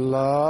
Love.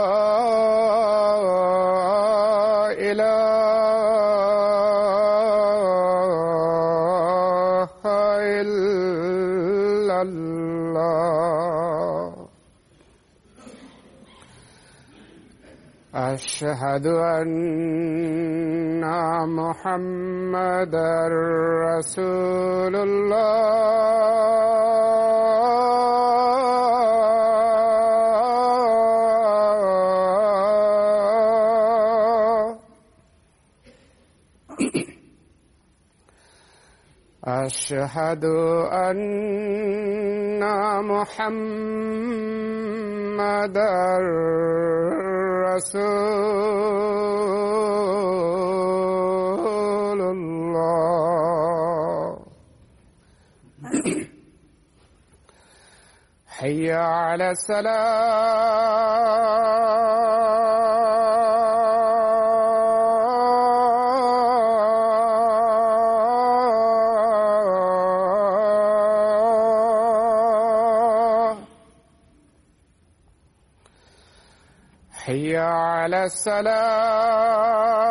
أشهد أن محمدا رسول الله. أشهد أن محمدا رسول الله. حي على السلام. السلام.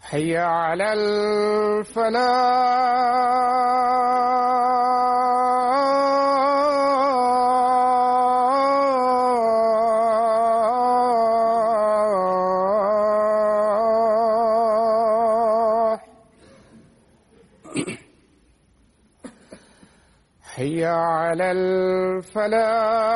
حي على الفلاح. الفلاح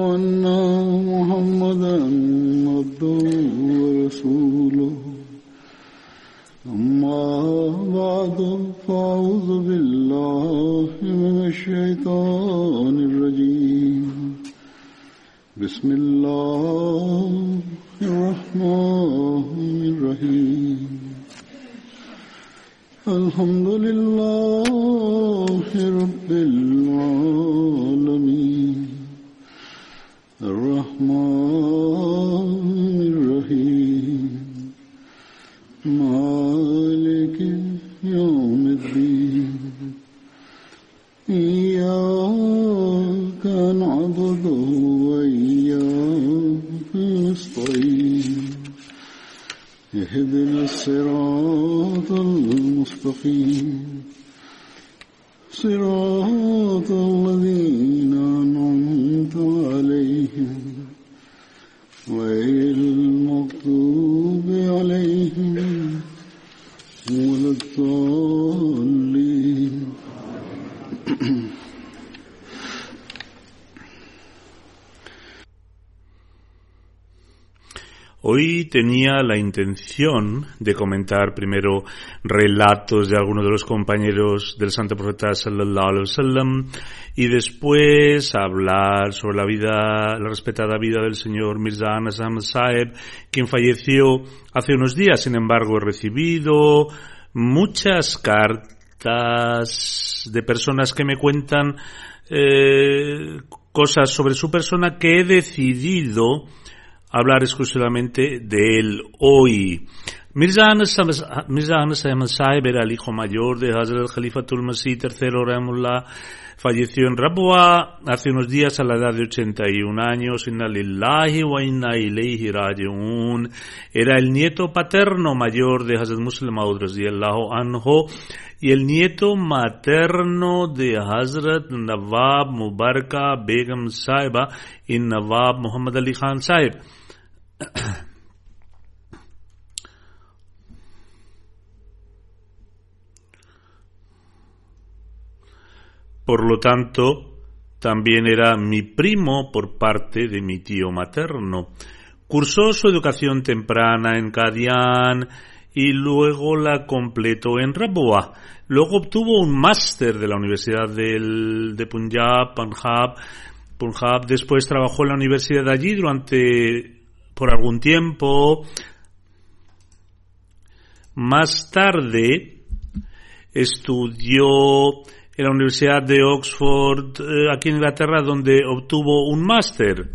la intención de comentar primero relatos de algunos de los compañeros del Santo Profeta sallallahu alaihi wasallam y después hablar sobre la vida, la respetada vida del señor Mirza Anas Saeb, quien falleció hace unos días. Sin embargo, he recibido muchas cartas de personas que me cuentan eh, cosas sobre su persona que he decidido hablar exclusivamente de él hoy. Mirza Anas, Ahmad Saib era el hijo mayor de Hazrat Khalifatul Masih III Rahimullah. Falleció en Rabwa hace unos días a la edad de 81 años. Inna lillahi wa inna ilayhi raji'un. Era el nieto paterno mayor de Hazrat Muslim Maud radiyallahu anhu y el nieto materno de Hazrat Nawab Mubaraka Begum Saiba y Nawab Muhammad Ali Khan Saib. Por lo tanto, también era mi primo por parte de mi tío materno. Cursó su educación temprana en Kadian y luego la completó en Rabwa. Luego obtuvo un máster de la Universidad del, de Punjab, Punjab, Punjab. Después trabajó en la universidad de allí durante por algún tiempo. Más tarde estudió en la Universidad de Oxford, eh, aquí en Inglaterra, donde obtuvo un máster.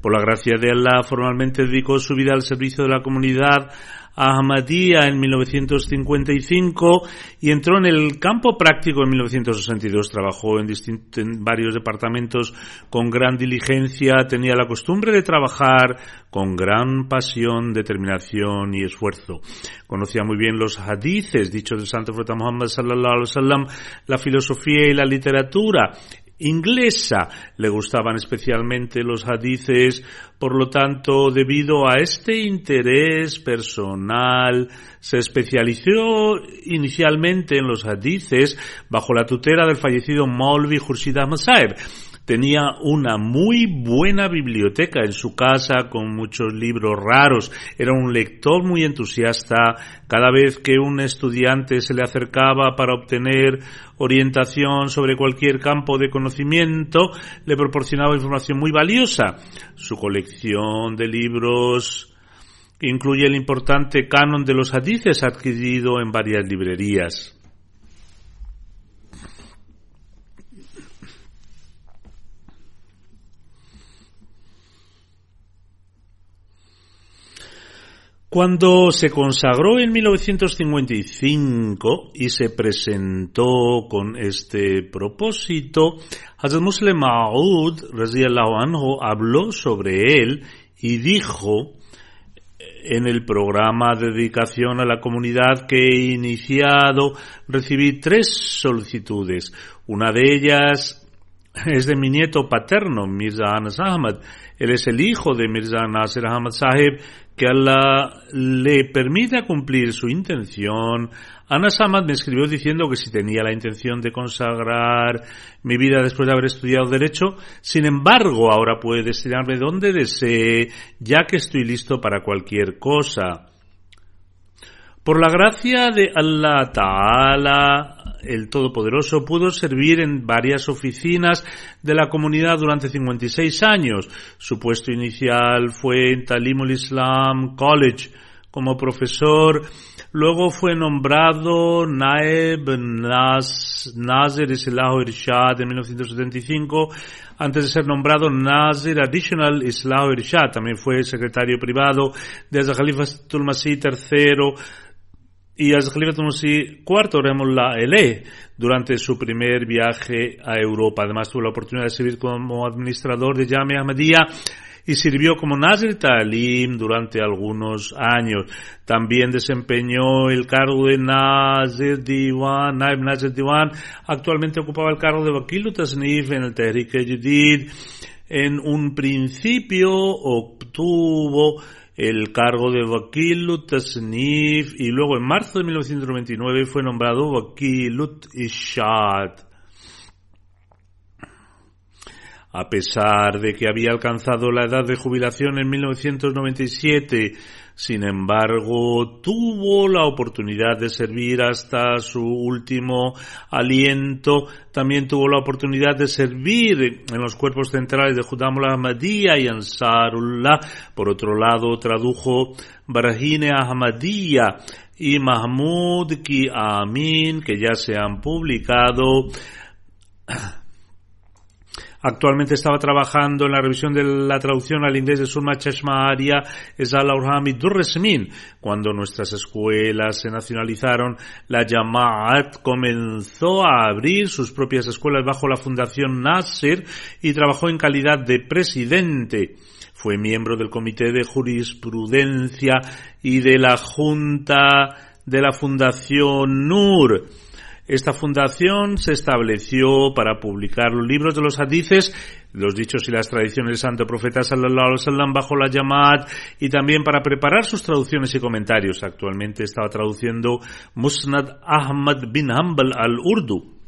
Por la gracia de Allah, formalmente dedicó su vida al servicio de la comunidad Ahmadía en 1955 y entró en el campo práctico en 1962. Trabajó en, en, varios departamentos con gran diligencia, tenía la costumbre de trabajar con gran pasión, determinación y esfuerzo. Conocía muy bien los hadices dichos del Santo Profeta Muhammad sallallahu alaihi wasallam, la filosofía y la literatura inglesa. Le gustaban especialmente los hadices, por lo tanto, debido a este interés personal, se especializó inicialmente en los hadices bajo la tutela del fallecido Maulvi Khurshid Ahmad tenía una muy buena biblioteca en su casa con muchos libros raros. Era un lector muy entusiasta. Cada vez que un estudiante se le acercaba para obtener orientación sobre cualquier campo de conocimiento, le proporcionaba información muy valiosa. Su colección de libros incluye el importante canon de los hadices adquirido en varias librerías. Cuando se consagró en 1955 y se presentó con este propósito, Hazrat Muslim Ma'ud habló sobre él y dijo en el programa de dedicación a la comunidad que he iniciado recibí tres solicitudes. Una de ellas es de mi nieto paterno, Mirza Anas Ahmad. Él es el hijo de Mirza Nasir Ahmad Sahib, que Allah le permita cumplir su intención. Anas Ahmad me escribió diciendo que si tenía la intención de consagrar mi vida después de haber estudiado Derecho, sin embargo ahora puede destinarme donde desee, ya que estoy listo para cualquier cosa. Por la gracia de Allah Ta'ala, el Todopoderoso, pudo servir en varias oficinas de la comunidad durante 56 años. Su puesto inicial fue en Talimul Islam College como profesor. Luego fue nombrado Naeb Nas, Islah Irshad en 1975. Antes de ser nombrado Nazir Additional Islah Irshad, también fue secretario privado de Khalifa Tulmasí III y al Khalifa Masih IV la Ele durante su primer viaje a Europa. Además tuvo la oportunidad de servir como administrador de Yame Ahmadiyya y sirvió como Nazir Talim durante algunos años. También desempeñó el cargo de Nazir Diwan, Naib Nazir Diwan. Actualmente ocupaba el cargo de Wakilu Tasnif en el Tehrik Jadid. En un principio obtuvo el cargo de Wakilut Tasnif y luego en marzo de 1999 fue nombrado Wakilut Ishad. A pesar de que había alcanzado la edad de jubilación en 1997, sin embargo, tuvo la oportunidad de servir hasta su último aliento. También tuvo la oportunidad de servir en los cuerpos centrales de Judamul Ahmadiyya y Ansarullah. Por otro lado, tradujo Barahine Ahmadiyya y Mahmud Ki Amin, que ya se han publicado. Actualmente estaba trabajando en la revisión de la traducción al inglés de Surma Chashma Aria Ezal Aurhami Durresmin. Cuando nuestras escuelas se nacionalizaron, la Yamaat comenzó a abrir sus propias escuelas bajo la Fundación Nasser y trabajó en calidad de presidente. Fue miembro del Comité de Jurisprudencia y de la Junta de la Fundación NUR. Esta fundación se estableció para publicar los libros de los hadices, los dichos y las tradiciones del santo profeta sallallahu alaihi wasallam bajo la Yamaat y también para preparar sus traducciones y comentarios. Actualmente estaba traduciendo Musnad Ahmad bin Hanbal al Urdu.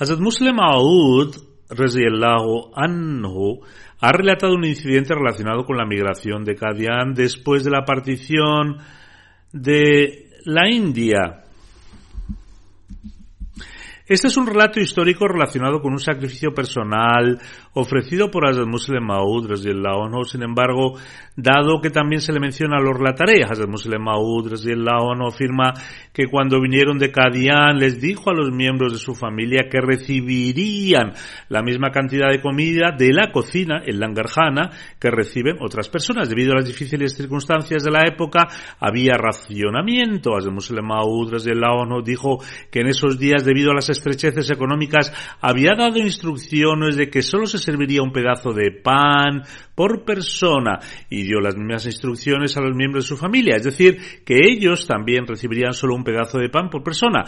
Hazrat Muslim Aoud, radiallahu anhu, ha relatado un incidente relacionado con la migración de Kadian después de la partición de la India. Este es un relato histórico relacionado con un sacrificio personal ofrecido por Hazrat Muslim Maud, anhu. sin embargo, dado que también se le menciona a los relataré, Hazrat Muslim Maud, anhu, afirma que cuando vinieron de Kadian les dijo a los miembros de su familia que recibirían la misma cantidad de comida de la cocina, el langarjana, que reciben otras personas. Debido a las difíciles circunstancias de la época, había racionamiento. Hazrat Muslim Maud, anhu, dijo que en esos días, debido a las estrecheces económicas, había dado instrucciones de que solo se serviría un pedazo de pan por persona y dio las mismas instrucciones a los miembros de su familia, es decir, que ellos también recibirían solo un pedazo de pan por persona.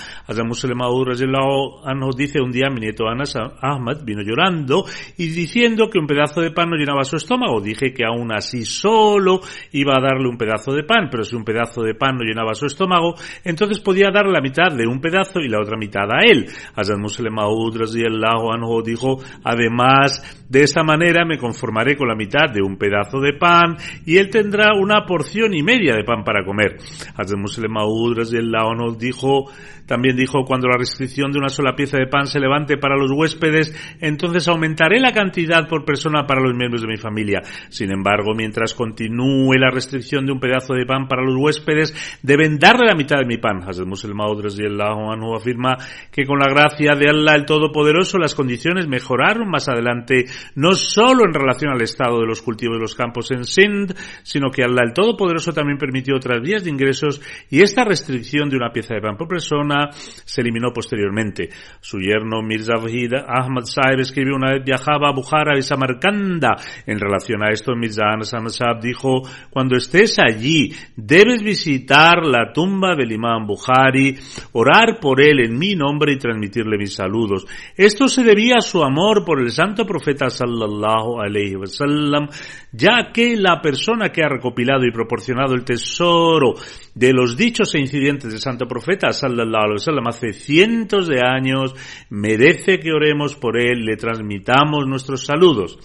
Nos dice un día mi nieto Anas Ahmad vino llorando y diciendo que un pedazo de pan no llenaba su estómago. Dije que aún así solo iba a darle un pedazo de pan, pero si un pedazo de pan no llenaba su estómago, entonces podía darle la mitad de un pedazo y la otra mitad a él. Hazrat Muslim Maud anhu dijo, además de esta manera me conformaré con la mitad de un pedazo de pan y él tendrá una porción y media de pan para comer. Hazrat Muslim Maud anhu dijo, también dijo, cuando la restricción de una sola pieza de pan se levante para los huéspedes, entonces aumentaré la cantidad por persona para los miembros de mi familia. Sin embargo, mientras continúe la restricción de un pedazo de pan para los huéspedes, deben darle la mitad de mi pan. Hazrat anhu afirma que con la gracia de Allah el Todopoderoso las condiciones mejoraron más adelante, no solo en relación al estado de los cultivos de los campos en Sindh, sino que Allah el Todopoderoso también permitió otras vías de ingresos y esta restricción de una pieza de pan por persona se eliminó posteriormente. Su yerno Mirza Vahid Ahmad Saib escribió una vez viajaba a Bukhara y Samarcanda. En relación a esto, Mirza Ahmad Saib dijo, cuando estés allí, debes visitar la tumba del imán Bukhari, orar por él en mi nombre y transmitirle mis saludos. Esto se debía a su amor por el santo profeta sallallahu alayhi wasallam, ya que la persona que ha recopilado y proporcionado el tesoro de los dichos e incidentes del santo profeta sallallahu alayhi wasallam hace cientos de años merece que oremos por él, le transmitamos nuestros saludos.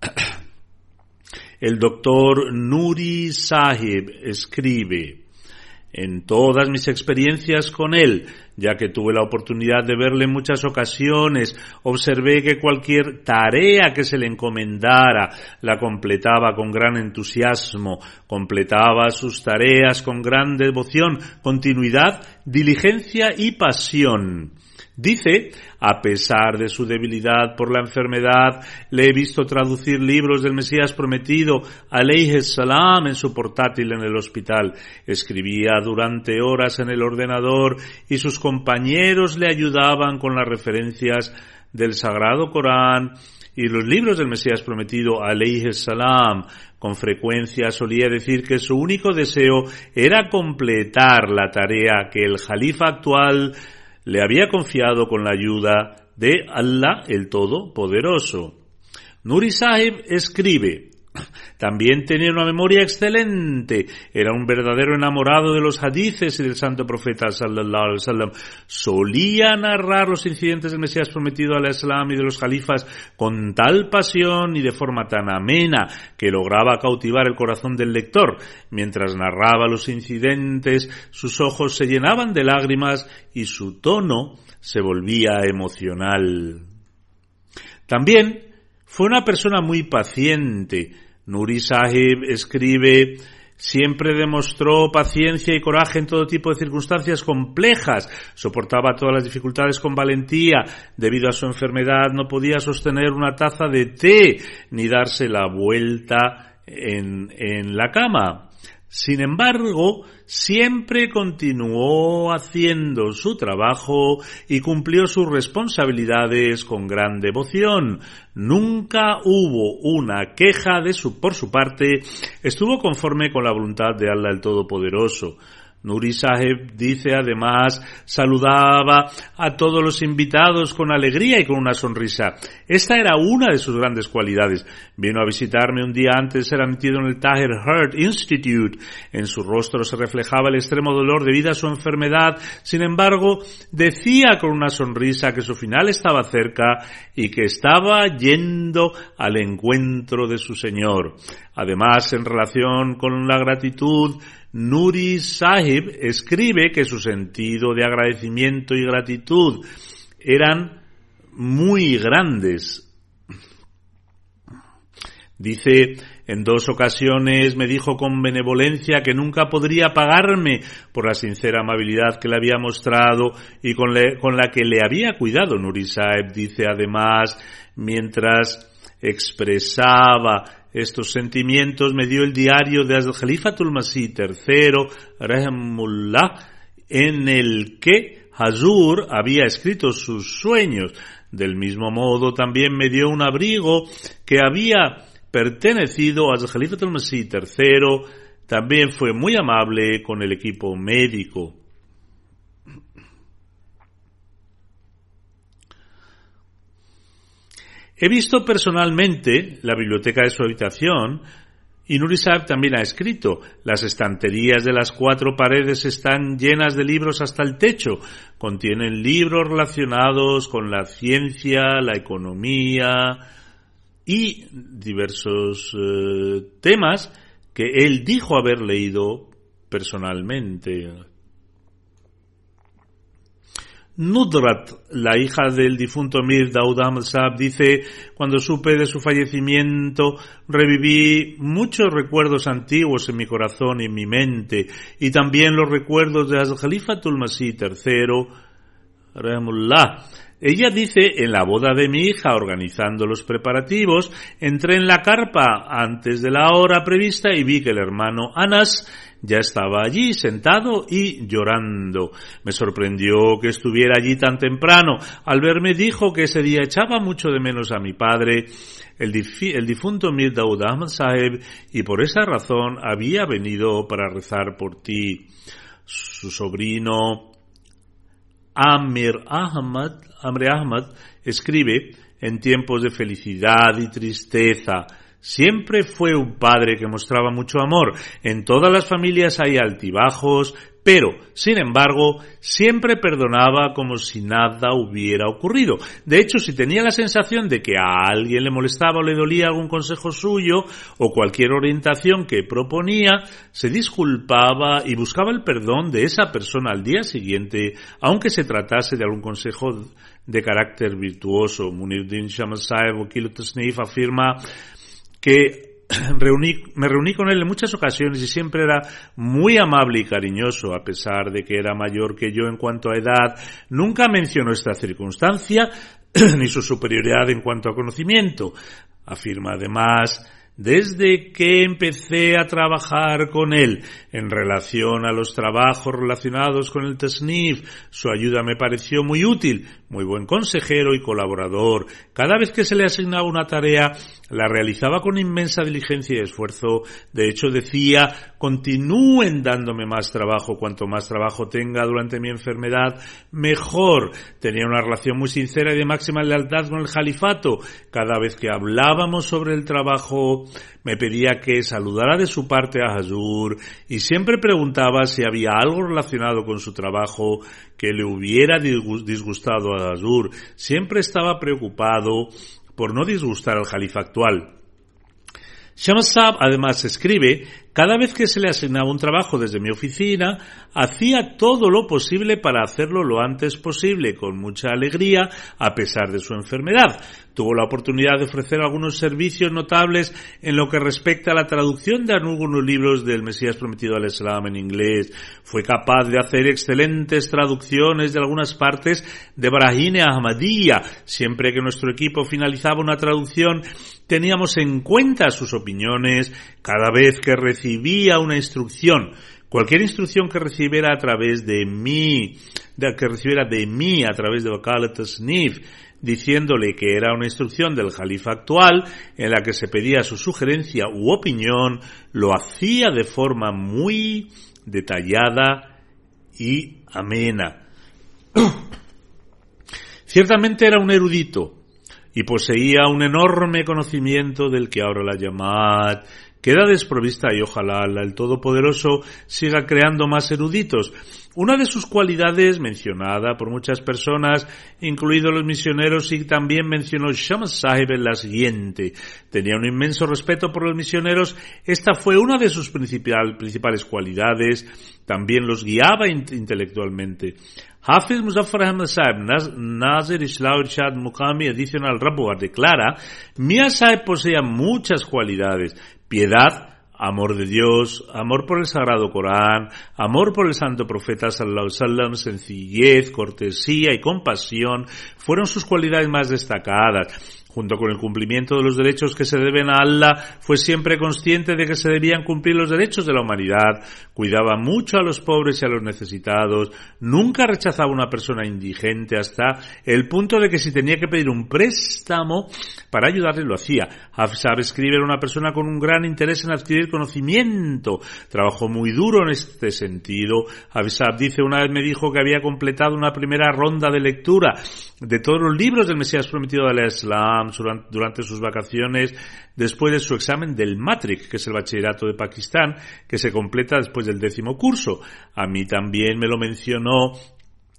El doctor Nuri Sahib escribe, en todas mis experiencias con él, ya que tuve la oportunidad de verle en muchas ocasiones, observé que cualquier tarea que se le encomendara la completaba con gran entusiasmo, completaba sus tareas con gran devoción, continuidad, diligencia y pasión. Dice, a pesar de su debilidad por la enfermedad, le he visto traducir libros del Mesías prometido, alayhi salam, en su portátil en el hospital. Escribía durante horas en el ordenador y sus compañeros le ayudaban con las referencias del Sagrado Corán y los libros del Mesías prometido, alayhi salam, con frecuencia solía decir que su único deseo era completar la tarea que el jalifa actual le había confiado con la ayuda de Allah el Todopoderoso. Nuri Sahib escribe, también tenía una memoria excelente. Era un verdadero enamorado de los hadices y del santo profeta sallallahu alaihi wasallam. Solía narrar los incidentes del Mesías prometido al Islam y de los califas con tal pasión y de forma tan amena que lograba cautivar el corazón del lector. Mientras narraba los incidentes, sus ojos se llenaban de lágrimas y su tono se volvía emocional. También fue una persona muy paciente. Nuri Sahib escribe, siempre demostró paciencia y coraje en todo tipo de circunstancias complejas, soportaba todas las dificultades con valentía, debido a su enfermedad no podía sostener una taza de té ni darse la vuelta en, en la cama. Sin embargo, siempre continuó haciendo su trabajo y cumplió sus responsabilidades con gran devoción. Nunca hubo una queja de su, por su parte, estuvo conforme con la voluntad de Allah el Todopoderoso. Nuri Saheb dice además, saludaba a todos los invitados con alegría y con una sonrisa. Esta era una de sus grandes cualidades. Vino a visitarme un día antes de ser admitido en el Tahir Heart Institute. En su rostro se reflejaba el extremo dolor debido a su enfermedad. Sin embargo, decía con una sonrisa que su final estaba cerca y que estaba yendo al encuentro de su Señor. Además, en relación con la gratitud, Nuri Sahib escribe que su sentido de agradecimiento y gratitud eran muy grandes. Dice, en dos ocasiones me dijo con benevolencia que nunca podría pagarme por la sincera amabilidad que le había mostrado y con, la que le había cuidado. Nuri Sahib dice además, mientras expresaba estos sentimientos me dio el diario de Khalifatul Masih III, Rahimullah, en el que Hazur había escrito sus sueños. Del mismo modo también me dio un abrigo que había pertenecido a Khalifatul Masih III, también fue muy amable con el equipo médico. He visto personalmente la biblioteca de su habitación y Nurisab también ha escrito, las estanterías de las cuatro paredes están llenas de libros hasta el techo. Contienen libros relacionados con la ciencia, la economía y diversos eh, temas que él dijo haber leído personalmente. Nudrat, la hija del difunto Mir Daud Ahmad Saab, dice, cuando supe de su fallecimiento, reviví muchos recuerdos antiguos en mi corazón y en mi mente, y también los recuerdos de Al-Khalifatul Masih III, Rahimullah. Ella dice, en la boda de mi hija, organizando los preparativos, entré en la carpa antes de la hora prevista y vi que el hermano Anas ya estaba allí sentado y llorando. Me sorprendió que estuviera allí tan temprano. Al verme dijo que ese día echaba mucho de menos a mi padre, el, difunto Mir Daud Ahmad Saheb, y por esa razón había venido para rezar por ti. Su sobrino Amir Ahmad, Amir Ahmad escribe en tiempos de felicidad y tristeza, Siempre fue un padre que mostraba mucho amor. En todas las familias hay altibajos, pero, sin embargo, siempre perdonaba como si nada hubiera ocurrido. De hecho, si tenía la sensación de que a alguien le molestaba o le dolía algún consejo suyo o cualquier orientación que proponía, se disculpaba y buscaba el perdón de esa persona al día siguiente, aunque se tratase de algún consejo de carácter virtuoso. Muniruddin Shamasaev Wakil afirma que reuní, me reuní con él en muchas ocasiones y siempre era muy amable y cariñoso, a pesar de que era mayor que yo en cuanto a edad. Nunca mencionó esta circunstancia ni su superioridad en cuanto a conocimiento. Afirma además desde que empecé a trabajar con él en relación a los trabajos relacionados con el TESNIF, su ayuda me pareció muy útil, muy buen consejero y colaborador. Cada vez que se le asignaba una tarea, la realizaba con inmensa diligencia y esfuerzo. De hecho, decía, continúen dándome más trabajo. Cuanto más trabajo tenga durante mi enfermedad, mejor. Tenía una relación muy sincera y de máxima lealtad con el califato. Cada vez que hablábamos sobre el trabajo, me pedía que saludara de su parte a Hazur y siempre preguntaba si había algo relacionado con su trabajo que le hubiera disgustado a Hazur. Siempre estaba preocupado por no disgustar al califa actual. Shamsab además escribe, cada vez que se le asignaba un trabajo desde mi oficina, hacía todo lo posible para hacerlo lo antes posible, con mucha alegría, a pesar de su enfermedad. Tuvo la oportunidad de ofrecer algunos servicios notables en lo que respecta a la traducción de algunos libros del Mesías prometido al Islam en inglés. Fue capaz de hacer excelentes traducciones de algunas partes de Brahine Ahmadiyya. Siempre que nuestro equipo finalizaba una traducción, teníamos en cuenta sus opiniones cada vez que recibía una instrucción. Cualquier instrucción que recibiera a través de mí, de, que recibiera de mí a través de Wakalat Snif, diciéndole que era una instrucción del califa actual en la que se pedía su sugerencia u opinión, lo hacía de forma muy detallada y amena. Ciertamente era un erudito, y poseía un enorme conocimiento del que ahora la Yamad queda desprovista y ojalá el Todopoderoso siga creando más eruditos. Una de sus cualidades, mencionada por muchas personas, incluidos los misioneros, y también mencionó Shams Sahib en la siguiente. Tenía un inmenso respeto por los misioneros. Esta fue una de sus principales cualidades. También los guiaba intelectualmente. Hafiz Muzaffar Ahmad Saib, Nazir Islau Irshad Mukami Adicional Rabuar declara, Mia Saib poseía muchas cualidades, piedad, amor de Dios, amor por el Sagrado Corán, amor por el Santo Profeta Sallallahu Alaihi sencillez, cortesía y compasión fueron sus cualidades más destacadas junto con el cumplimiento de los derechos que se deben a Allah, fue siempre consciente de que se debían cumplir los derechos de la humanidad, cuidaba mucho a los pobres y a los necesitados, nunca rechazaba a una persona indigente hasta el punto de que si tenía que pedir un préstamo para ayudarle lo hacía. Hafsab escribe era una persona con un gran interés en adquirir conocimiento, trabajó muy duro en este sentido. Hafsab dice una vez me dijo que había completado una primera ronda de lectura de todos los libros del Mesías prometido del Islam durante sus vacaciones después de su examen del Matric, que es el bachillerato de Pakistán, que se completa después del décimo curso. A mí también me lo mencionó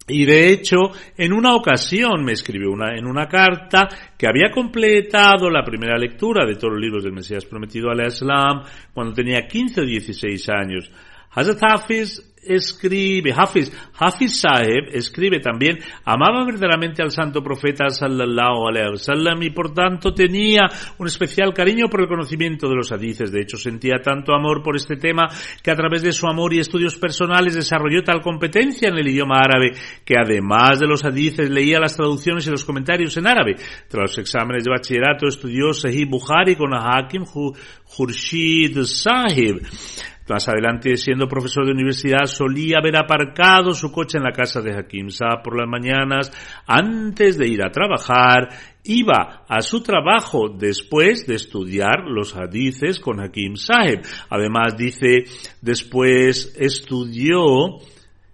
y de hecho, en una ocasión me escribió una, en una carta que había completado la primera lectura de todos los libros del Mesías prometido al Islam cuando tenía 15 o 16 años. Hazrat Hafiz escribe, Hafiz, Hafiz Saheb escribe también, amaba verdaderamente al santo profeta sallallahu alaihi wasallam y por tanto tenía un especial cariño por el conocimiento de los hadices. De hecho, sentía tanto amor por este tema que a través de su amor y estudios personales desarrolló tal competencia en el idioma árabe que además de los hadices leía las traducciones y los comentarios en árabe. Tras los exámenes de bachillerato estudió Sahih Bukhari con Hakim Khurshid Sahib. Más adelante, siendo profesor de universidad, solía haber aparcado su coche en la casa de Hakim Saab por las mañanas antes de ir a trabajar. Iba a su trabajo después de estudiar los hadices con Hakim Sahib. Además, dice, después estudió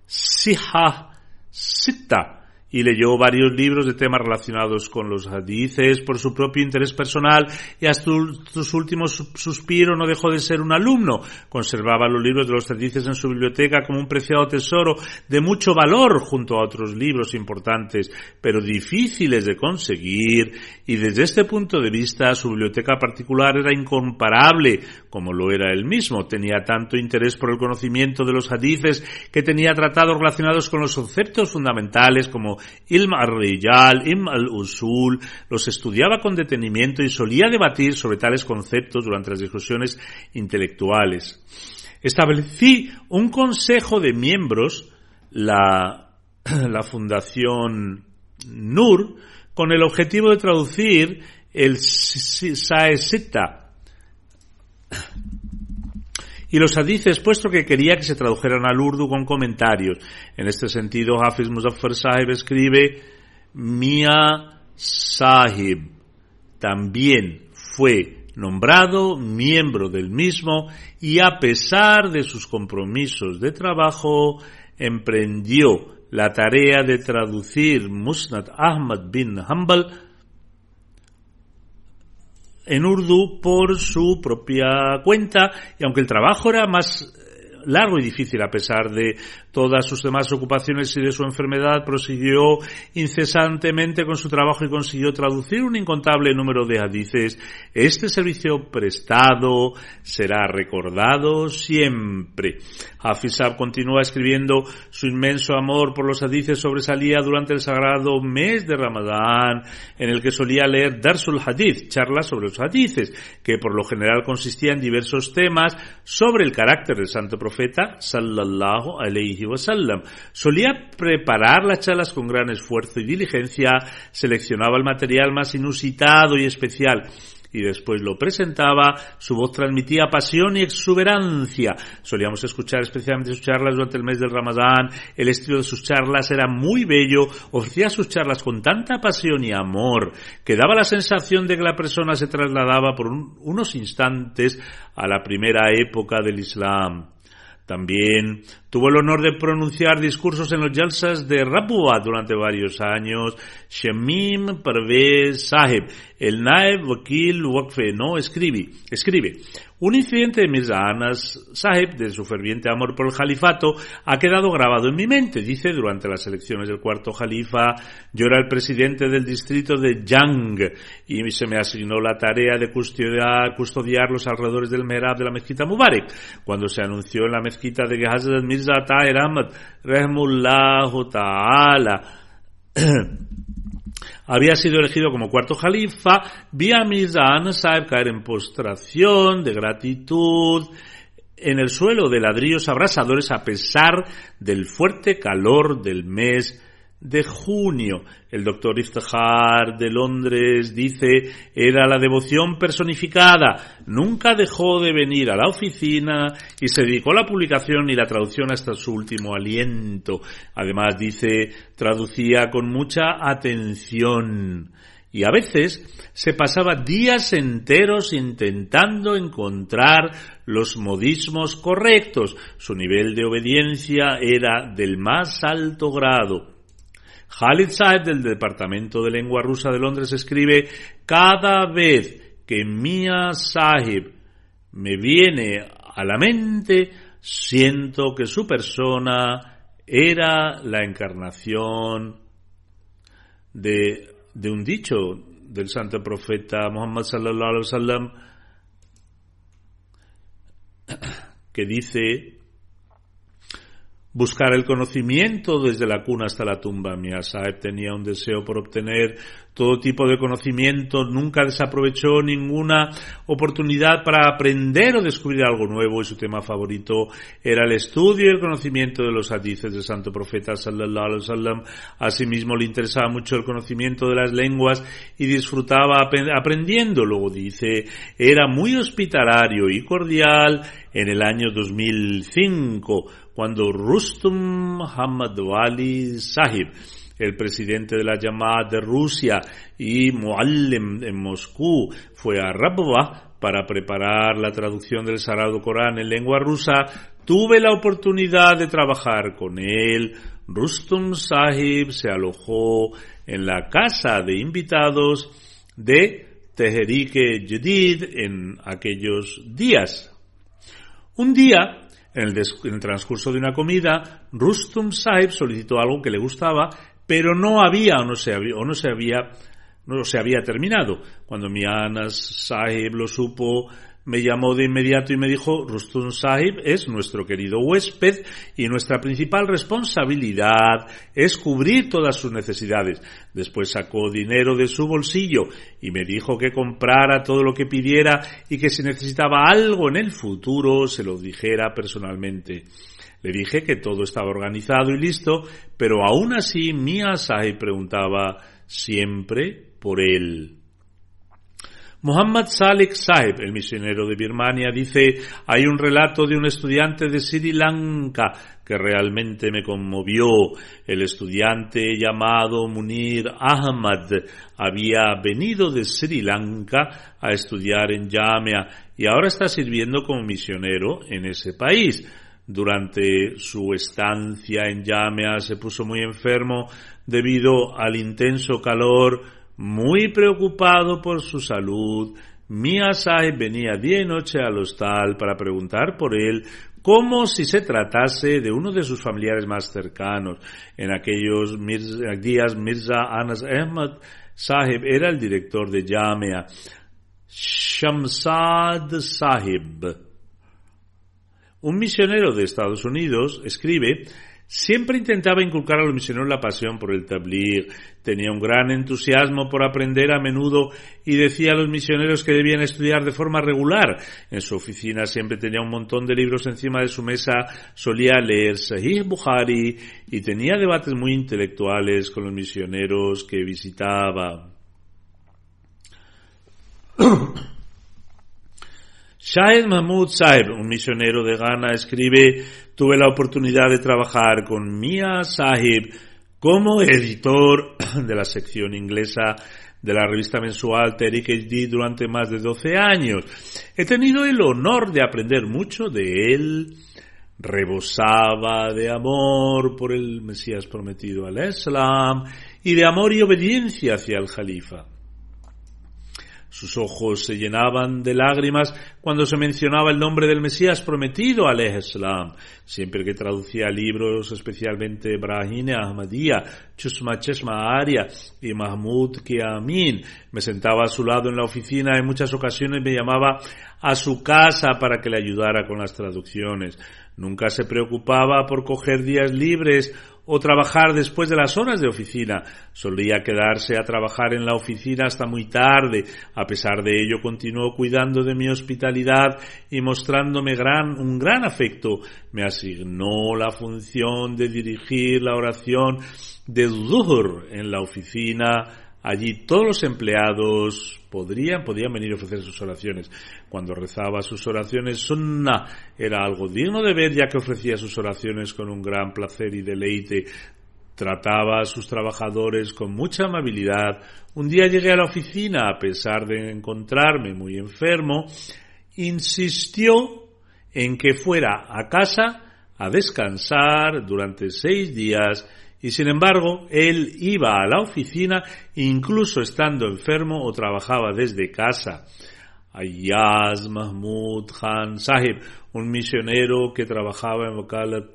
Siha Sitta y leyó varios libros de temas relacionados con los hadices por su propio interés personal y hasta sus últimos suspiros no dejó de ser un alumno. Conservaba los libros de los hadices en su biblioteca como un preciado tesoro de mucho valor junto a otros libros importantes, pero difíciles de conseguir y desde este punto de vista su biblioteca particular era incomparable como lo era él mismo. Tenía tanto interés por el conocimiento de los hadices que tenía tratados relacionados con los conceptos fundamentales como ilm al-rijal, ilm al-usul, los estudiaba con detenimiento y solía debatir sobre tales conceptos durante las discusiones intelectuales. Establecí un consejo de miembros, la, la Fundación NUR, con el objetivo de traducir el Saesita y los hadices, puesto que quería que se tradujeran al urdu con comentarios. En este sentido, Hafiz Muzaffar Sahib escribe, Mia Sahib también fue nombrado miembro del mismo y a pesar de sus compromisos de trabajo, emprendió la tarea de traducir Musnad Ahmad bin Hanbal en Urdu por su propia cuenta y aunque el trabajo era más largo y difícil a pesar de todas sus demás ocupaciones y de su enfermedad, prosiguió incesantemente con su trabajo y consiguió traducir un incontable número de hadices. Este servicio prestado será recordado siempre. Hafizab continúa escribiendo su inmenso amor por los hadices sobresalía durante el sagrado mes de Ramadán, en el que solía leer Darsul Hadith, charlas sobre los hadices, que por lo general consistía en diversos temas sobre el carácter del santo profeta sallallahu alayhi Solía preparar las charlas con gran esfuerzo y diligencia, seleccionaba el material más inusitado y especial y después lo presentaba, su voz transmitía pasión y exuberancia. Solíamos escuchar especialmente sus charlas durante el mes del Ramadán, el estilo de sus charlas era muy bello, ofrecía sus charlas con tanta pasión y amor que daba la sensación de que la persona se trasladaba por unos instantes a la primera época del Islam. También tuvo el honor de pronunciar discursos en los jalsas de Rabua durante varios años. Shemim Parvez Sahib, el Naib Wakil Wakfe, no escribe, escribe. Un incidente de Mirza Anas Sahib, de su ferviente amor por el califato, ha quedado grabado en mi mente. Dice, durante las elecciones del cuarto califa, yo era el presidente del distrito de Jang y se me asignó la tarea de custodiar, custodiar los alrededores del Merab de la mezquita Mubarak. Cuando se anunció en la mezquita de Hazrat Mirza Tahir Ahmad, Rahmullahu Ta'ala, había sido elegido como cuarto califa, vi a Mirza caer en postración de gratitud en el suelo de ladrillos abrasadores a pesar del fuerte calor del mes de junio. El doctor Iftihar de Londres dice, era la devoción personificada. Nunca dejó de venir a la oficina y se dedicó a la publicación y la traducción hasta su último aliento. Además dice, traducía con mucha atención. Y a veces se pasaba días enteros intentando encontrar los modismos correctos. Su nivel de obediencia era del más alto grado. Khalid Saeb del Departamento de Lengua Rusa de Londres escribe, cada vez que Mia Sahib me viene a la mente, siento que su persona era la encarnación de, un dicho del santo profeta Muhammad sallallahu alaihi wasallam que dice buscar el conocimiento desde la cuna hasta la tumba. Mia Saeb tenía un deseo por obtener todo tipo de conocimiento, nunca desaprovechó ninguna oportunidad para aprender o descubrir algo nuevo y su tema favorito era el estudio y el conocimiento de los hadices del santo profeta sallallahu alaihi wasallam. Asimismo le interesaba mucho el conocimiento de las lenguas y disfrutaba aprendiendo. Luego dice, era muy hospitalario y cordial en el año 2005 cuando Rustum Hamad Wali Sahib, el presidente de la llamada de Rusia y Muallim en Moscú, fue a Rabwa para preparar la traducción del Sagrado Corán en lengua rusa, tuve la oportunidad de trabajar con él. Rustum Sahib se alojó en la casa de invitados de Teherike Jadid en aquellos días. Un día en el, transcurso de una comida, Rustum Sahib solicitó algo que le gustaba, pero no había o no se había, o no se había, no se había terminado. Cuando Mianas Sahib lo supo, me llamó de inmediato y me dijo, Rustum Sahib es nuestro querido huésped y nuestra principal responsabilidad es cubrir todas sus necesidades. Después sacó dinero de su bolsillo y me dijo que comprara todo lo que pidiera y que si necesitaba algo en el futuro se lo dijera personalmente. Le dije que todo estaba organizado y listo, pero aún así Mia Sahib preguntaba siempre por él. Muhammad Saleh Sahib, el misionero de Birmania, dice, hay un relato de un estudiante de Sri Lanka que realmente me conmovió. El estudiante llamado Munir Ahmad había venido de Sri Lanka a estudiar en Jamia y ahora está sirviendo como misionero en ese país. Durante su estancia en Jamia se puso muy enfermo debido al intenso calor muy preocupado por su salud, Mia Sahib venía día y noche al hostal para preguntar por él como si se tratase de uno de sus familiares más cercanos. En aquellos días Mirza Anas Ahmad Sahib era el director de Jamia. Shamsad Sahib, un misionero de Estados Unidos, escribe Siempre intentaba inculcar a los misioneros la pasión por el tablir, tenía un gran entusiasmo por aprender a menudo y decía a los misioneros que debían estudiar de forma regular. En su oficina siempre tenía un montón de libros encima de su mesa, solía leer Sahih Bukhari y tenía debates muy intelectuales con los misioneros que visitaba. Shahid Mahmud Saib, un misionero de Ghana, escribe, tuve la oportunidad de trabajar con Mia Sahib como editor de la sección inglesa de la revista mensual Terik HD durante más de 12 años. He tenido el honor de aprender mucho de él. Rebosaba de amor por el Mesías prometido al Islam y de amor y obediencia hacia el Jalifa. Sus ojos se llenaban de lágrimas cuando se mencionaba el nombre del Mesías prometido al Islam. Siempre que traducía libros, especialmente Brahine Ahmadiyya, Chusma Chesma Arya y Mahmud Kiamin, me sentaba a su lado en la oficina. En muchas ocasiones me llamaba a su casa para que le ayudara con las traducciones. Nunca se preocupaba por coger días libres o trabajar después de las horas de oficina. Solía quedarse a trabajar en la oficina hasta muy tarde. A pesar de ello, continuó cuidando de mi hospitalidad y mostrándome gran, un gran afecto. Me asignó la función de dirigir la oración de Zuhur en la oficina Allí todos los empleados podrían, podían venir a ofrecer sus oraciones. Cuando rezaba sus oraciones, sunna era algo digno de ver ya que ofrecía sus oraciones con un gran placer y deleite. Trataba a sus trabajadores con mucha amabilidad. Un día llegué a la oficina, a pesar de encontrarme muy enfermo, insistió en que fuera a casa a descansar durante seis días y sin embargo él iba a la oficina incluso estando enfermo o trabajaba desde casa. Ayaz Mahmud Khan Sahib, un misionero que trabajaba en Wakalat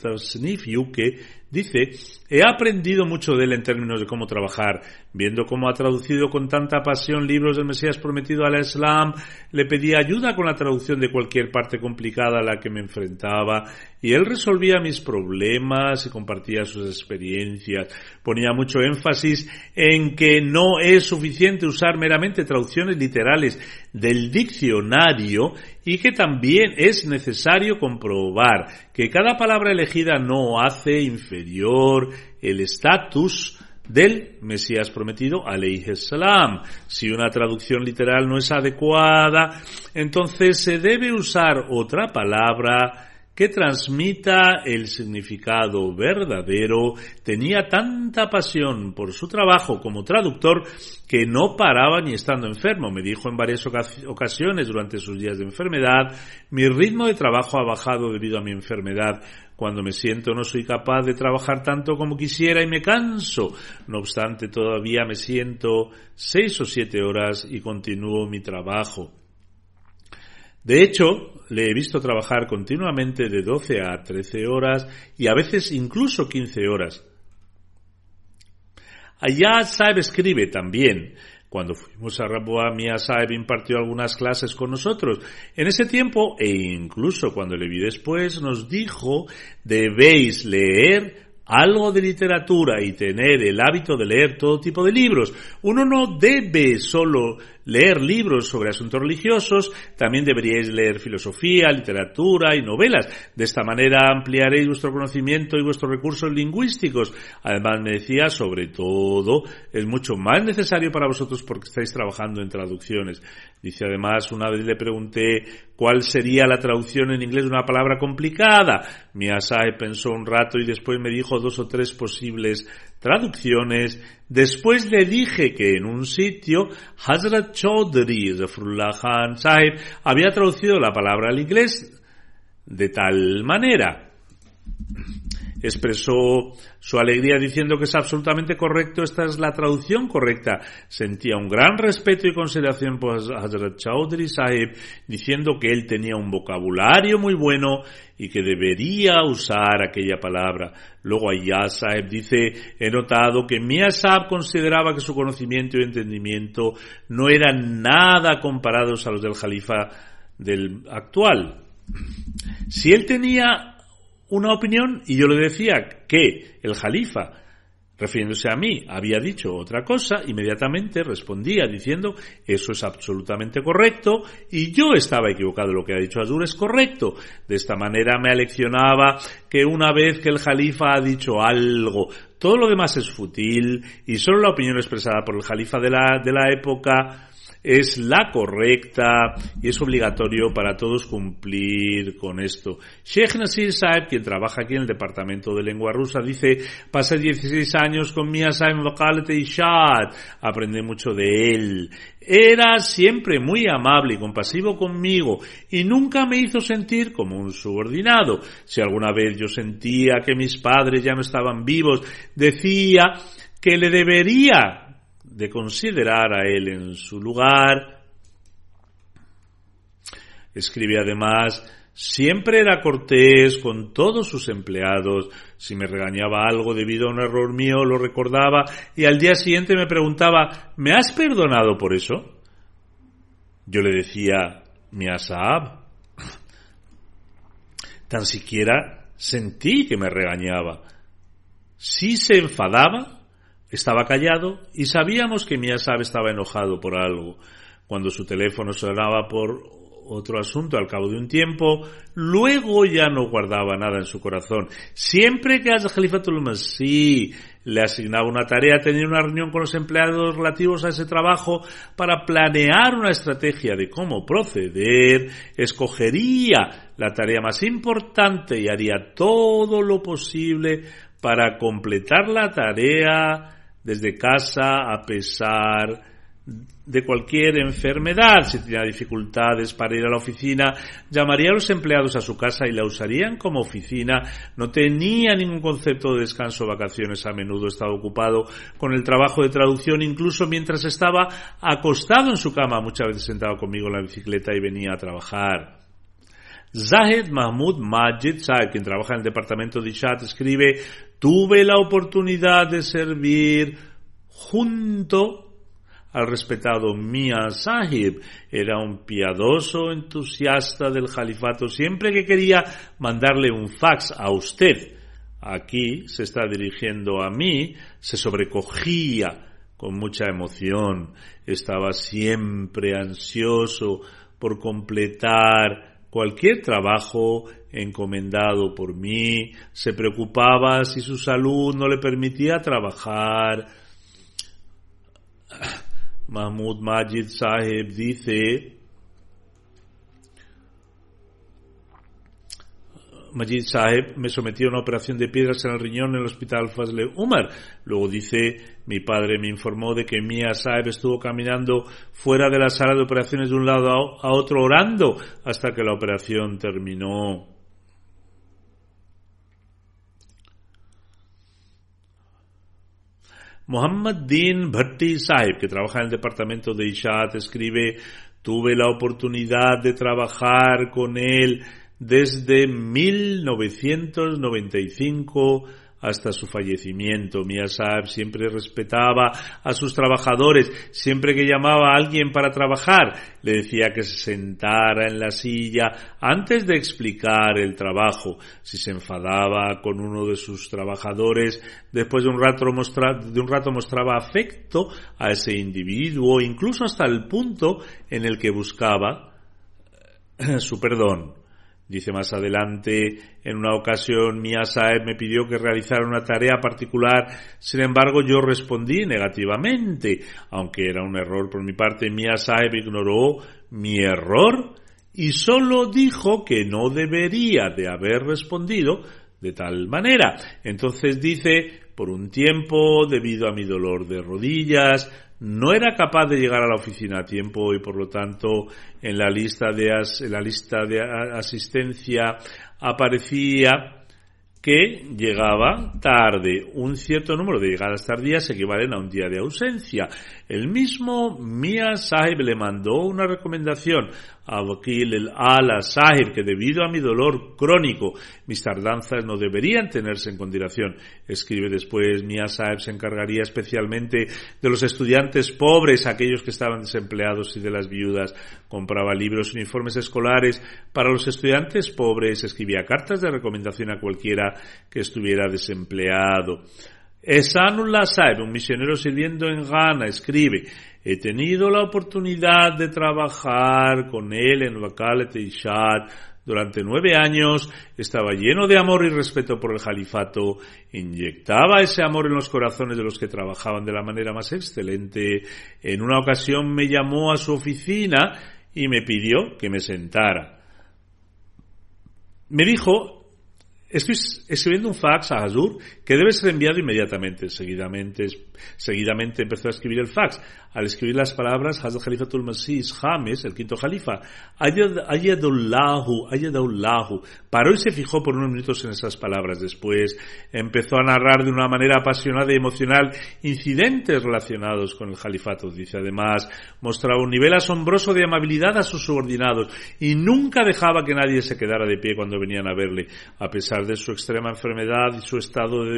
Tasnif Yuke, dice, he aprendido mucho de él en términos de cómo trabajar, viendo cómo ha traducido con tanta pasión libros del Mesías prometido al Islam, le pedí ayuda con la traducción de cualquier parte complicada a la que me enfrentaba y él resolvía mis problemas y compartía sus experiencias. Ponía mucho énfasis en que no es suficiente usar meramente traducciones literales del diccionario y que también es necesario comprobar que cada palabra elegida no hace inferior el estatus del Mesías prometido, alayhi salam. Si una traducción literal no es adecuada, entonces se debe usar otra palabra que transmita el significado verdadero, tenía tanta pasión por su trabajo como traductor que no paraba ni estando enfermo. Me dijo en varias ocasiones durante sus días de enfermedad, mi ritmo de trabajo ha bajado debido a mi enfermedad. Cuando me siento no soy capaz de trabajar tanto como quisiera y me canso. No obstante, todavía me siento seis o siete horas y continúo mi trabajo. De hecho, le he visto trabajar continuamente de 12 a 13 horas y a veces incluso 15 horas. Ayad Saeb escribe también, Cuando fuimos a Rabua, Mia Saeb impartió algunas clases con nosotros. En ese tiempo, e incluso cuando le vi después, nos dijo, debéis leer algo de literatura y tener el hábito de leer todo tipo de libros. Uno no debe solo leer libros sobre asuntos religiosos, también deberíais leer filosofía, literatura y novelas. De esta manera ampliaréis vuestro conocimiento y vuestros recursos lingüísticos. Además me decía, sobre todo, es mucho más necesario para vosotros porque estáis trabajando en traducciones. Dice además, una vez le pregunté cuál sería la traducción en inglés de una palabra complicada. Miyazaki pensó un rato y después me dijo dos o tres posibles traducciones. Después le dije que en un sitio Hazrat Chaudhry Zafrullah Khan Sahib había traducido la palabra al inglés de tal manera. Expresó su alegría diciendo que es absolutamente correcto, esta es la traducción correcta. Sentía un gran respeto y consideración por Hazrat Chaudhry Sahib, diciendo que él tenía un vocabulario muy bueno y que debería usar aquella palabra. Luego Ayaz Sahib dice, he notado que Mia Sahib consideraba que su conocimiento y entendimiento no eran nada comparados a los del Jalifa del actual. Si él tenía una opinión y yo le decía que el Jalifa, refiriéndose a mí, había dicho otra cosa, inmediatamente respondía diciendo eso es absolutamente correcto y yo estaba equivocado, lo que ha dicho Azur es correcto. De esta manera me aleccionaba que una vez que el Jalifa ha dicho algo, todo lo demás es fútil y solo la opinión expresada por el Jalifa de la, de la época es la correcta y es obligatorio para todos cumplir con esto. Sheikh Nasir Saeb, quien trabaja aquí en el Departamento de Lengua Rusa, dice, pasé 16 años con Mia Saeb y Shad, aprendí mucho de él. Era siempre muy amable y compasivo conmigo y nunca me hizo sentir como un subordinado. Si alguna vez yo sentía que mis padres ya no estaban vivos, decía que le debería de considerar a él en su lugar. Escribe además, siempre era cortés con todos sus empleados. Si me regañaba algo debido a un error mío, lo recordaba y al día siguiente me preguntaba, ¿me has perdonado por eso? Yo le decía, mi asab. Tan siquiera sentí que me regañaba. Si se enfadaba, estaba callado y sabíamos que Miyasab estaba enojado por algo. Cuando su teléfono sonaba por otro asunto al cabo de un tiempo, luego ya no guardaba nada en su corazón. Siempre que al Khalifatul Masih le asignaba una tarea, tenía una reunión con los empleados relativos a ese trabajo para planear una estrategia de cómo proceder, escogería la tarea más importante y haría todo lo posible para completar la tarea desde casa a pesar de cualquier enfermedad. Si tenía dificultades para ir a la oficina, llamaría a los empleados a su casa y la usarían como oficina. No tenía ningún concepto de descanso o vacaciones. A menudo estaba ocupado con el trabajo de traducción, incluso mientras estaba acostado en su cama. Muchas veces sentado conmigo en la bicicleta y venía a trabajar. Zahid Mahmoud Majid Saeb, quien trabaja en el departamento de Ishat, escribe, tuve la oportunidad de servir junto al respetado Mia Sahib. Era un piadoso entusiasta del califato. Siempre que quería mandarle un fax a usted, aquí se está dirigiendo a mí, se sobrecogía con mucha emoción. Estaba siempre ansioso por completar cualquier trabajo encomendado por mí, se preocupaba si su salud no le permitía trabajar. Mahmoud Majid Sahib dice, Majid Sahib me sometió a una operación de piedras en el riñón en el hospital Fazle Umar. Luego dice, mi padre me informó de que Mia Sahib estuvo caminando fuera de la sala de operaciones de un lado a otro orando hasta que la operación terminó. Muhammad Din Bhatti Sahib, que trabaja en el departamento de Ishat, escribe, tuve la oportunidad de trabajar con él desde 1995 hasta su fallecimiento. Mia Saab siempre respetaba a sus trabajadores, siempre que llamaba a alguien para trabajar, le decía que se sentara en la silla antes de explicar el trabajo. Si se enfadaba con uno de sus trabajadores, después de un rato, de un rato mostraba afecto a ese individuo, incluso hasta el punto en el que buscaba su perdón. Dice más adelante, en una ocasión Mia Saeb me pidió que realizara una tarea particular, sin embargo yo respondí negativamente, aunque era un error por mi parte, Mia Saeb ignoró mi error y solo dijo que no debería de haber respondido de tal manera. Entonces dice, por un tiempo, debido a mi dolor de rodillas, no era capaz de llegar a la oficina a tiempo y por lo tanto en la lista de, en la lista de asistencia aparecía que llegaba tarde. Un cierto número de llegadas tardías equivalen a un día de ausencia. El mismo Mia Sahib le mandó una recomendación a Wakil el Ala Sahib que debido a mi dolor crónico mis tardanzas no deberían tenerse en consideración. Escribe después Mia Sahib se encargaría especialmente de los estudiantes pobres, aquellos que estaban desempleados y de las viudas. Compraba libros, uniformes escolares para los estudiantes pobres, escribía cartas de recomendación a cualquiera que estuviera desempleado. Esanullah Saib, un misionero sirviendo en Ghana, escribe, he tenido la oportunidad de trabajar con él en Wakalet y Shad durante nueve años, estaba lleno de amor y respeto por el califato, inyectaba ese amor en los corazones de los que trabajaban de la manera más excelente. En una ocasión me llamó a su oficina y me pidió que me sentara. Me dijo, Estoy escribiendo un fax a Azur que debe ser enviado inmediatamente. Seguidamente, seguidamente empezó a escribir el fax. Al escribir las palabras, Hazrat Khalifatul Masih James, el quinto califa, Ayadullahu, Ayadullahu, paró y se fijó por unos minutos en esas palabras. Después empezó a narrar de una manera apasionada y emocional incidentes relacionados con el califato. Dice además, mostraba un nivel asombroso de amabilidad a sus subordinados y nunca dejaba que nadie se quedara de pie cuando venían a verle. A pesar de su extrema enfermedad y su estado de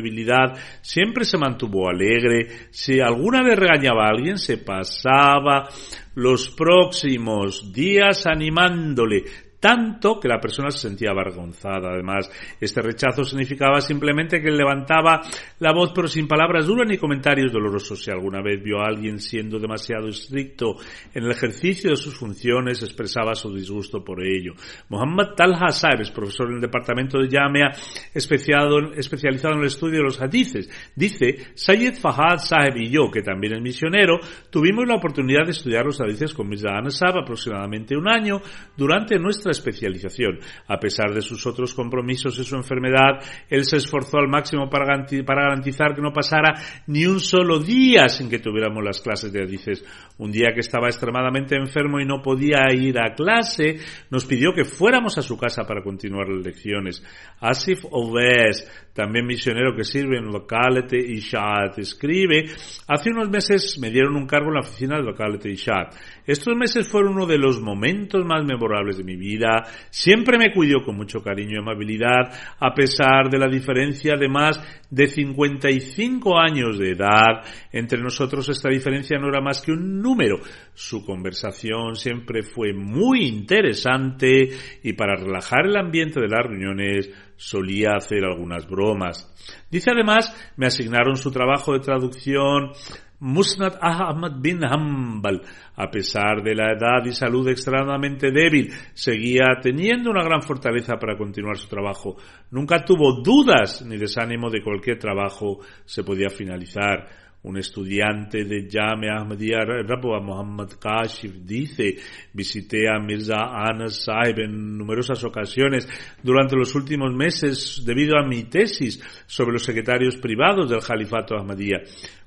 siempre se mantuvo alegre. Si alguna vez regañaba a alguien, se pasaba los próximos días animándole, tanto que la persona se sentía avergonzada. Además, este rechazo significaba simplemente que levantaba la voz pero sin palabras duras ni comentarios dolorosos. Si alguna vez vio a alguien siendo demasiado estricto en el ejercicio de sus funciones, expresaba su disgusto por ello. Muhammad Talha Saib es profesor en el departamento de Yamea, especializado en el estudio de los hadices. Dice, Sayed Fahad Saib y yo, que también es misionero, tuvimos la oportunidad de estudiar los hadices con Mirza Anasab aproximadamente un año durante nuestra especialización. A pesar de sus otros compromisos y su enfermedad, él se esforzó al máximo para garantizar que no pasara ni un solo día sin que tuviéramos las clases de hadices. Un día que estaba extremadamente enfermo y no podía ir a clase, nos pidió que fuéramos a su casa para continuar las lecciones. Asif Oves, también misionero que sirve en Localete y Shat, escribe, hace unos meses me dieron un cargo en la oficina de Localete y Shat. Estos meses fueron uno de los momentos más memorables de mi vida. Siempre me cuidó con mucho cariño y amabilidad, a pesar de la diferencia de más de 55 años de edad. Entre nosotros esta diferencia no era más que un número. Su conversación siempre fue muy interesante y para relajar el ambiente de las reuniones solía hacer algunas bromas. Dice además, me asignaron su trabajo de traducción Musnad Ahmad bin Hanbal, a pesar de la edad y salud extremadamente débil, seguía teniendo una gran fortaleza para continuar su trabajo. Nunca tuvo dudas ni desánimo de cualquier trabajo se podía finalizar. Un estudiante de Jame Ahmadiyya Rabwa Muhammad Kashif dice, visité a Mirza Anas Sahib en numerosas ocasiones durante los últimos meses debido a mi tesis sobre los secretarios privados del Califato Ahmadiyya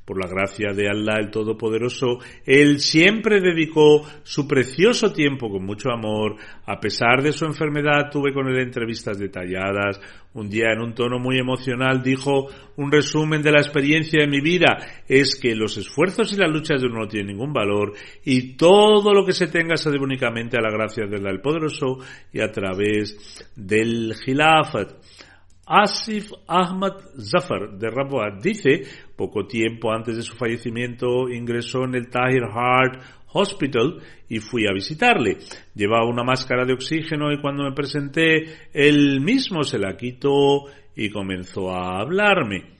por la gracia de Allah el Todopoderoso, él siempre dedicó su precioso tiempo con mucho amor. A pesar de su enfermedad, tuve con él entrevistas detalladas. Un día, en un tono muy emocional, dijo, un resumen de la experiencia de mi vida es que los esfuerzos y las luchas de uno no tienen ningún valor y todo lo que se tenga se debe únicamente a la gracia de Allah el Poderoso y a través del Khilafat. Asif Ahmad Zafar de Rabwat dice, poco tiempo antes de su fallecimiento ingresó en el Tahir Heart Hospital y fui a visitarle. Llevaba una máscara de oxígeno y cuando me presenté, él mismo se la quitó y comenzó a hablarme.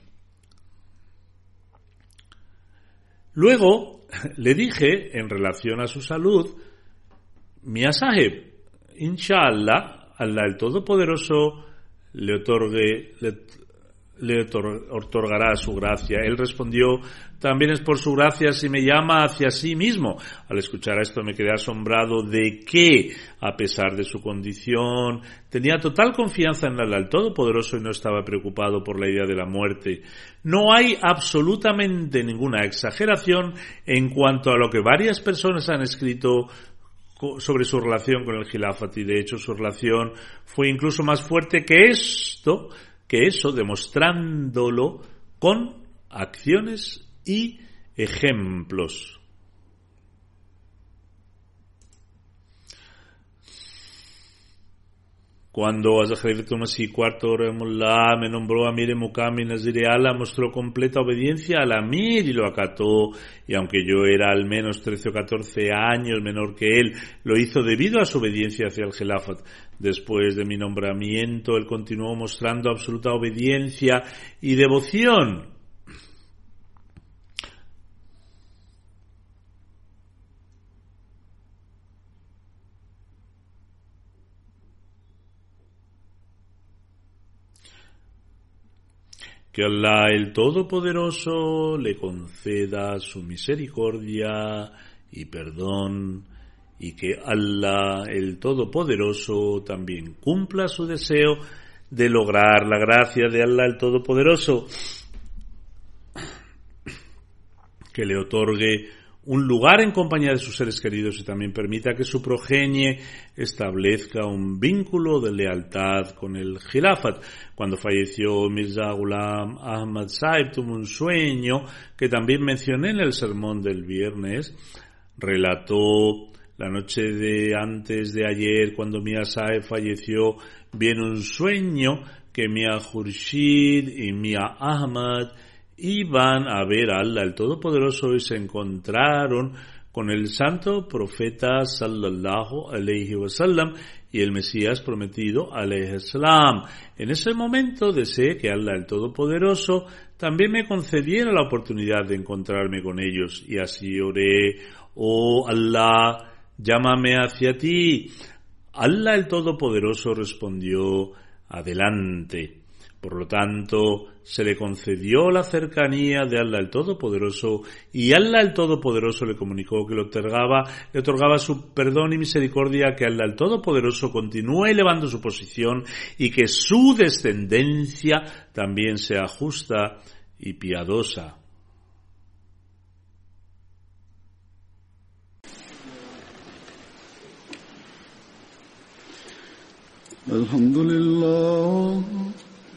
Luego le dije, en relación a su salud, mi Sahib, inshallah, Allah el Todopoderoso le otorgue, le, le otorgará su gracia. Él respondió, también es por su gracia si me llama hacia sí mismo. Al escuchar esto me quedé asombrado de que, a pesar de su condición, tenía total confianza en el Todopoderoso y no estaba preocupado por la idea de la muerte. No hay absolutamente ninguna exageración en cuanto a lo que varias personas han escrito sobre su relación con el Gilafat de hecho su relación fue incluso más fuerte que esto, que eso, demostrándolo con acciones y ejemplos. Cuando Azahir Masih cuarto Remullah me nombró Amir Mukami Nazir Allah, mostró completa obediencia al Amir y lo acató, y aunque yo era al menos 13 o 14 años menor que él, lo hizo debido a su obediencia hacia el Gelafat. Después de mi nombramiento, él continuó mostrando absoluta obediencia y devoción Que Allah el Todopoderoso le conceda su misericordia y perdón y que Allah el Todopoderoso también cumpla su deseo de lograr la gracia de Allah el Todopoderoso que le otorgue un lugar en compañía de sus seres queridos y también permita que su progenie establezca un vínculo de lealtad con el Gilafat. Cuando falleció Mirza Ghulam Ahmad Saib tuvo un sueño que también mencioné en el sermón del viernes. Relató la noche de antes de ayer cuando Mia Saib falleció, viene un sueño que Mia Khurshid y Mia Ahmad iban a ver a Allah el Todopoderoso y se encontraron con el santo profeta sallallahu alayhi wasallam y el Mesías prometido alayhi salam. En ese momento deseé que Allah el Todopoderoso también me concediera la oportunidad de encontrarme con ellos y así oré, oh Allah, llámame hacia ti. Allah el Todopoderoso respondió, adelante. Por lo tanto, se le concedió la cercanía de Allah el Todopoderoso y Allah el Todopoderoso le comunicó que le otorgaba, le otorgaba su perdón y misericordia, que Allah el Todopoderoso continúe elevando su posición y que su descendencia también sea justa y piadosa. الحمد لله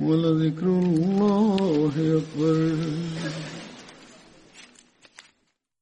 ولذكر الله أكبر